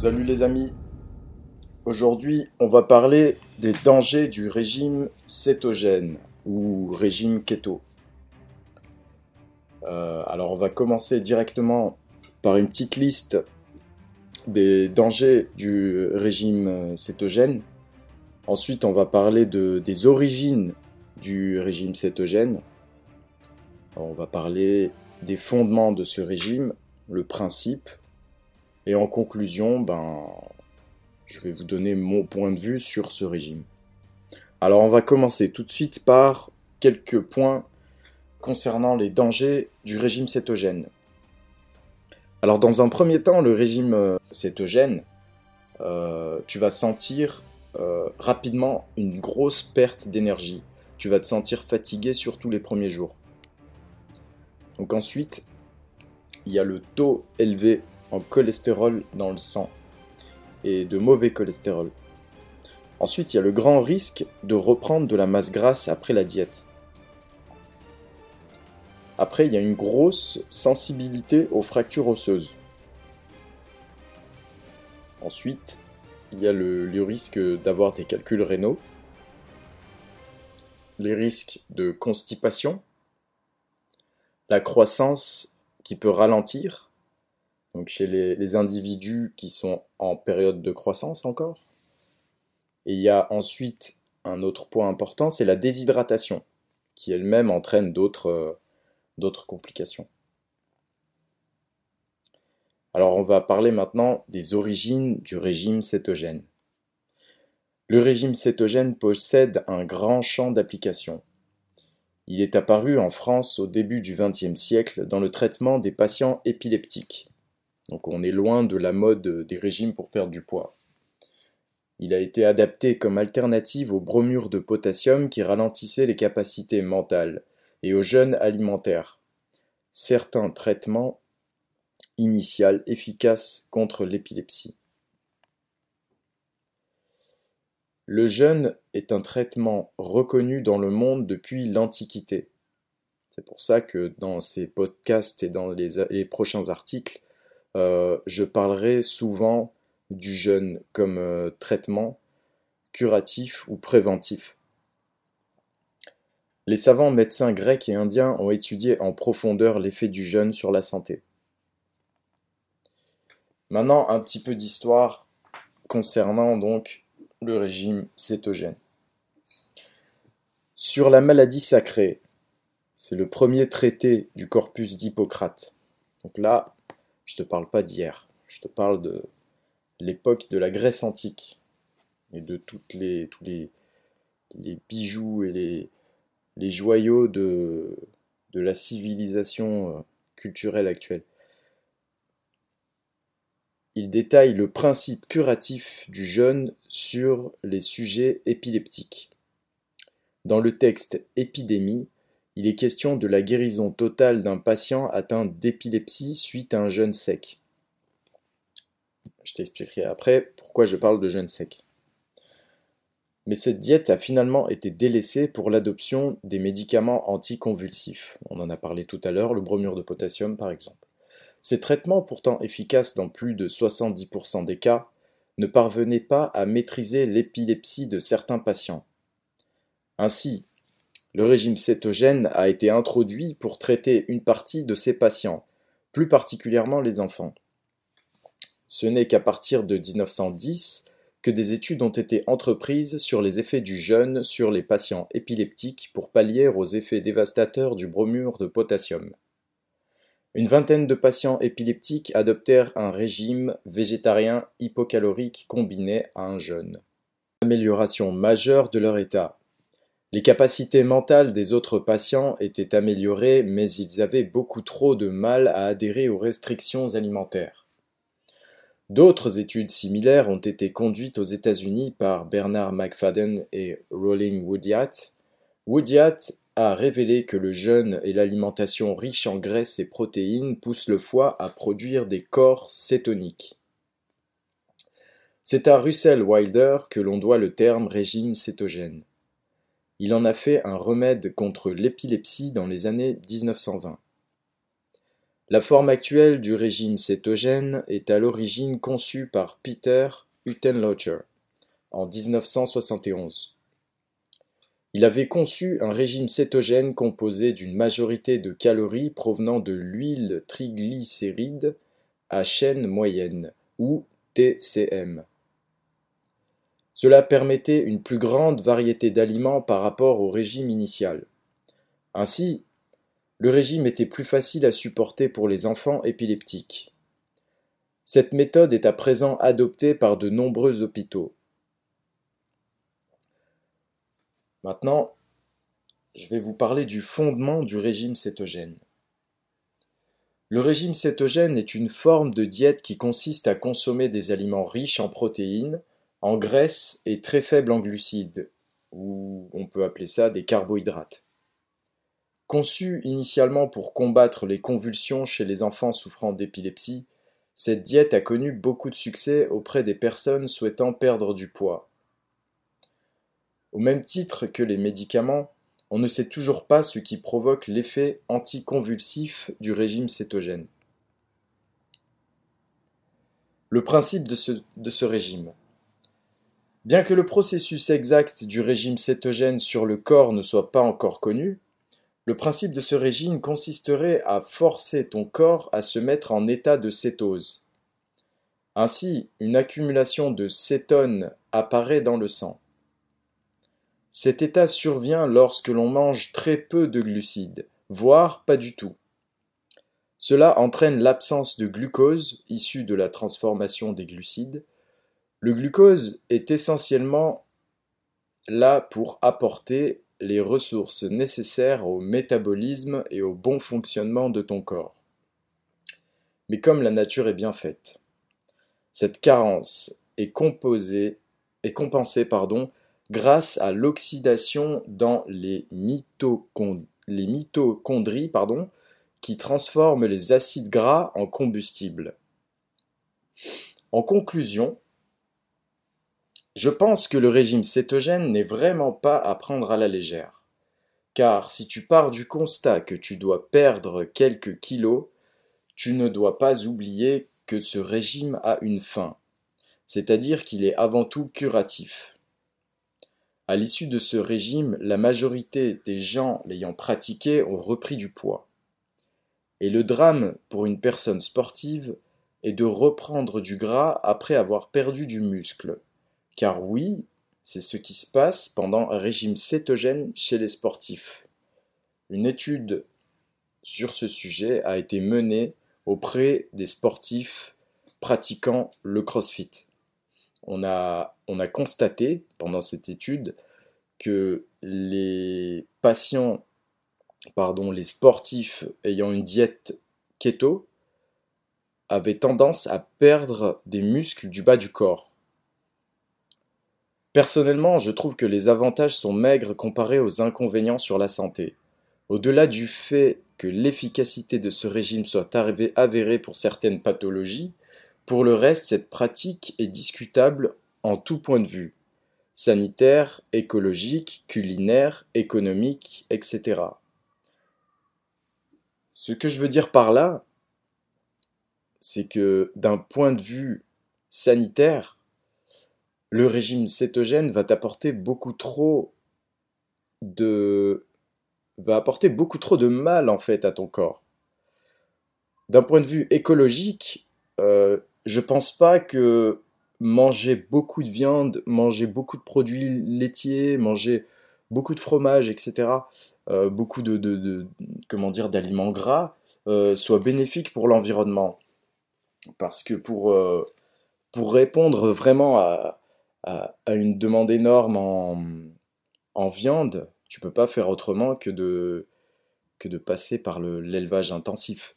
Salut les amis. Aujourd'hui, on va parler des dangers du régime cétogène ou régime keto. Euh, alors, on va commencer directement par une petite liste des dangers du régime cétogène. Ensuite, on va parler de, des origines du régime cétogène. on va parler des fondements de ce régime, le principe, et en conclusion, ben, je vais vous donner mon point de vue sur ce régime. Alors on va commencer tout de suite par quelques points concernant les dangers du régime cétogène. Alors dans un premier temps, le régime euh, cétogène, euh, tu vas sentir euh, rapidement une grosse perte d'énergie. Tu vas te sentir fatigué surtout les premiers jours. Donc ensuite, il y a le taux élevé en cholestérol dans le sang et de mauvais cholestérol. Ensuite, il y a le grand risque de reprendre de la masse grasse après la diète. Après, il y a une grosse sensibilité aux fractures osseuses. Ensuite, il y a le, le risque d'avoir des calculs rénaux, les risques de constipation, la croissance qui peut ralentir, donc chez les, individus qui sont en période de croissance encore. Et il y a ensuite un autre point important, c'est la déshydratation, qui elle-même entraîne d'autres euh, complications. Alors on va parler maintenant des origines du régime cétogène. Le régime cétogène possède un grand champ d'application. Il est apparu en France au début du XXe siècle dans le traitement des patients épileptiques. Donc on est loin de la mode des régimes pour perdre du poids. Il a été adapté comme alternative au bromure de potassium qui ralentissait les capacités mentales et au jeûne alimentaire. Certains traitements initiaux efficaces contre l'épilepsie. Le jeûne est un traitement reconnu dans le monde depuis l'Antiquité. C'est pour ça que dans ces podcasts et dans les, prochains articles, euh, je parlerai souvent du jeûne comme euh, traitement curatif ou préventif. Les savants médecins grecs et indiens ont étudié en profondeur l'effet du jeûne sur la santé. Maintenant, un petit peu d'histoire concernant donc le régime cétogène. Sur la maladie sacrée, c'est le premier traité du corpus d'Hippocrate. Donc là, je te parle pas d'hier, je te parle de l'époque de la Grèce antique et de toutes les, tous les, bijoux et les, les joyaux de, de la civilisation euh, culturelle actuelle. Il détaille le principe curatif du jeûne sur les sujets épileptiques. Dans le texte Épidémie, il est question de la guérison totale d'un patient atteint d'épilepsie suite à un jeûne sec. Je t'expliquerai après pourquoi je parle de jeûne sec. Mais cette diète a finalement été délaissée pour l'adoption des médicaments anticonvulsifs. On en a parlé tout à l'heure, le bromure de potassium par exemple. Ces traitements, pourtant efficaces dans plus de 70% des cas, ne parvenaient pas à maîtriser l'épilepsie de certains patients. Ainsi, le régime cétogène a été introduit pour traiter une partie de ces patients, plus particulièrement les enfants. Ce n'est qu'à partir de 1910 que des études ont été entreprises sur les effets du jeûne sur les patients épileptiques pour pallier aux effets dévastateurs du bromure de potassium. Une vingtaine de patients épileptiques adoptèrent un régime végétarien hypocalorique combiné à un jeûne. Amélioration majeure de leur état. Les capacités mentales des autres patients étaient améliorées, mais ils avaient beaucoup trop de mal à adhérer aux restrictions alimentaires. D'autres études similaires ont été conduites aux États-Unis par Bernard McFadden et Rolling Woodyard. Woodyard a révélé que le jeûne et l'alimentation riche en graisses et protéines poussent le foie à produire des corps cétoniques. C'est à Russell Wilder que l'on doit le terme régime cétogène. Il en a fait un remède contre l'épilepsie dans les années 1920. La forme actuelle du régime cétogène est à l'origine conçue par Peter Utenlocher en 1971. Il avait conçu un régime cétogène composé d'une majorité de calories provenant de l'huile triglycéride à chaîne moyenne, ou TCM. Cela permettait une plus grande variété d'aliments par rapport au régime initial. Ainsi, le régime était plus facile à supporter pour les enfants épileptiques. Cette méthode est à présent adoptée par de nombreux hôpitaux. Maintenant, je vais vous parler du fondement du régime cétogène. Le régime cétogène est une forme de diète qui consiste à consommer des aliments riches en protéines, en graisses et très faibles en glucides, ou on peut appeler ça des carbohydrates. Conçue initialement pour combattre les convulsions chez les enfants souffrant d'épilepsie, cette diète a connu beaucoup de succès auprès des personnes souhaitant perdre du poids. Au même titre que les médicaments, on ne sait toujours pas ce qui provoque l'effet anticonvulsif du régime cétogène. Le principe de ce, de ce régime. Bien que le processus exact du régime cétogène sur le corps ne soit pas encore connu, le principe de ce régime consisterait à forcer ton corps à se mettre en état de cétose. Ainsi, une accumulation de cétone apparaît dans le sang. Cet état survient lorsque l'on mange très peu de glucides, voire pas du tout. Cela entraîne l'absence de glucose issue de la transformation des glucides. Le glucose est essentiellement là pour apporter les ressources nécessaires au métabolisme et au bon fonctionnement de ton corps. Mais comme la nature est bien faite, cette carence est, composée, est compensée grâce à l'oxydation dans les, mitochondries qui transforment les acides gras en combustible. En conclusion, je pense que le régime cétogène n'est vraiment pas à prendre à la légère. Car si tu pars du constat que tu dois perdre quelques kilos, tu ne dois pas oublier que ce régime a une fin, c'est-à-dire qu'il est avant tout curatif. À l'issue de ce régime, la majorité des gens l'ayant pratiqué ont repris du poids. Et le drame pour une personne sportive est de reprendre du gras après avoir perdu du muscle. Car oui, c'est ce qui se passe pendant un régime cétogène chez les sportifs. Une étude sur ce sujet a été menée auprès des sportifs pratiquant le CrossFit. On a, on a constaté pendant cette étude que les patients, pardon, les sportifs ayant une diète keto avaient tendance à perdre des muscles du bas du corps. Personnellement, je trouve que les avantages sont maigres comparés aux inconvénients sur la santé. Au-delà du fait que l'efficacité de ce régime soit avérée pour certaines pathologies, pour le reste, cette pratique est discutable en tout point de vue sanitaire, écologique, culinaire, économique, etc. Ce que je veux dire par là, c'est que d'un point de vue sanitaire, le régime cétogène va t'apporter beaucoup trop de va apporter beaucoup trop de mal en fait à ton corps. D'un point de vue écologique, euh, je pense pas que manger beaucoup de viande, manger beaucoup de produits laitiers, manger beaucoup de fromage, etc., euh, beaucoup de, comment dire d'aliments gras, euh, soit bénéfique pour l'environnement. Parce que pour, pour répondre vraiment à, à, une demande énorme en, viande, tu peux pas faire autrement que de, que de passer par l'élevage intensif.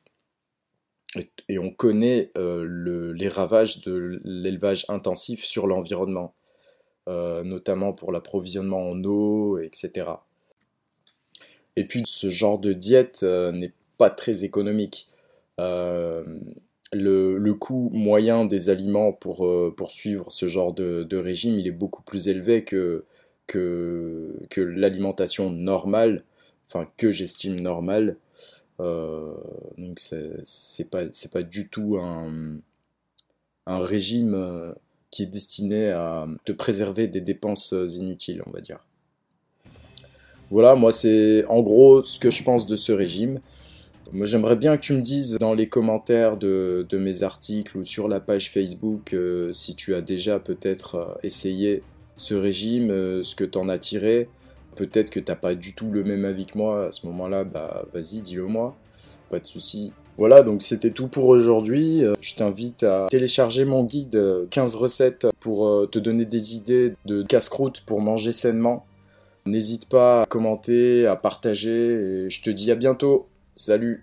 Et, on connaît euh, le, les ravages de l'élevage intensif sur l'environnement, euh, notamment pour l'approvisionnement en eau, etc. Et puis ce genre de diète euh, n'est pas très économique le, coût moyen des aliments pour, euh, suivre ce genre de, régime, il est beaucoup plus élevé que, que, l'alimentation normale, enfin que j'estime normale. donc c'est pas, pas du tout un, un régime qui est destiné à te préserver des dépenses inutiles, on va dire. Voilà, moi c'est en gros ce que je pense de ce régime. Moi j'aimerais bien que tu me dises dans les commentaires de, mes articles ou sur la page Facebook euh, si tu as déjà peut-être euh, essayé ce régime, euh, ce que tu en as tiré. Peut-être que tu n'as pas du tout le même avis que moi à ce moment-là, bah vas-y, dis-le moi, pas de souci. Voilà, donc c'était tout pour aujourd'hui. Je t'invite à télécharger mon guide 15 recettes pour te donner des idées de casse-croûte pour manger sainement. N'hésite pas à commenter, à partager et je te dis à bientôt. Salut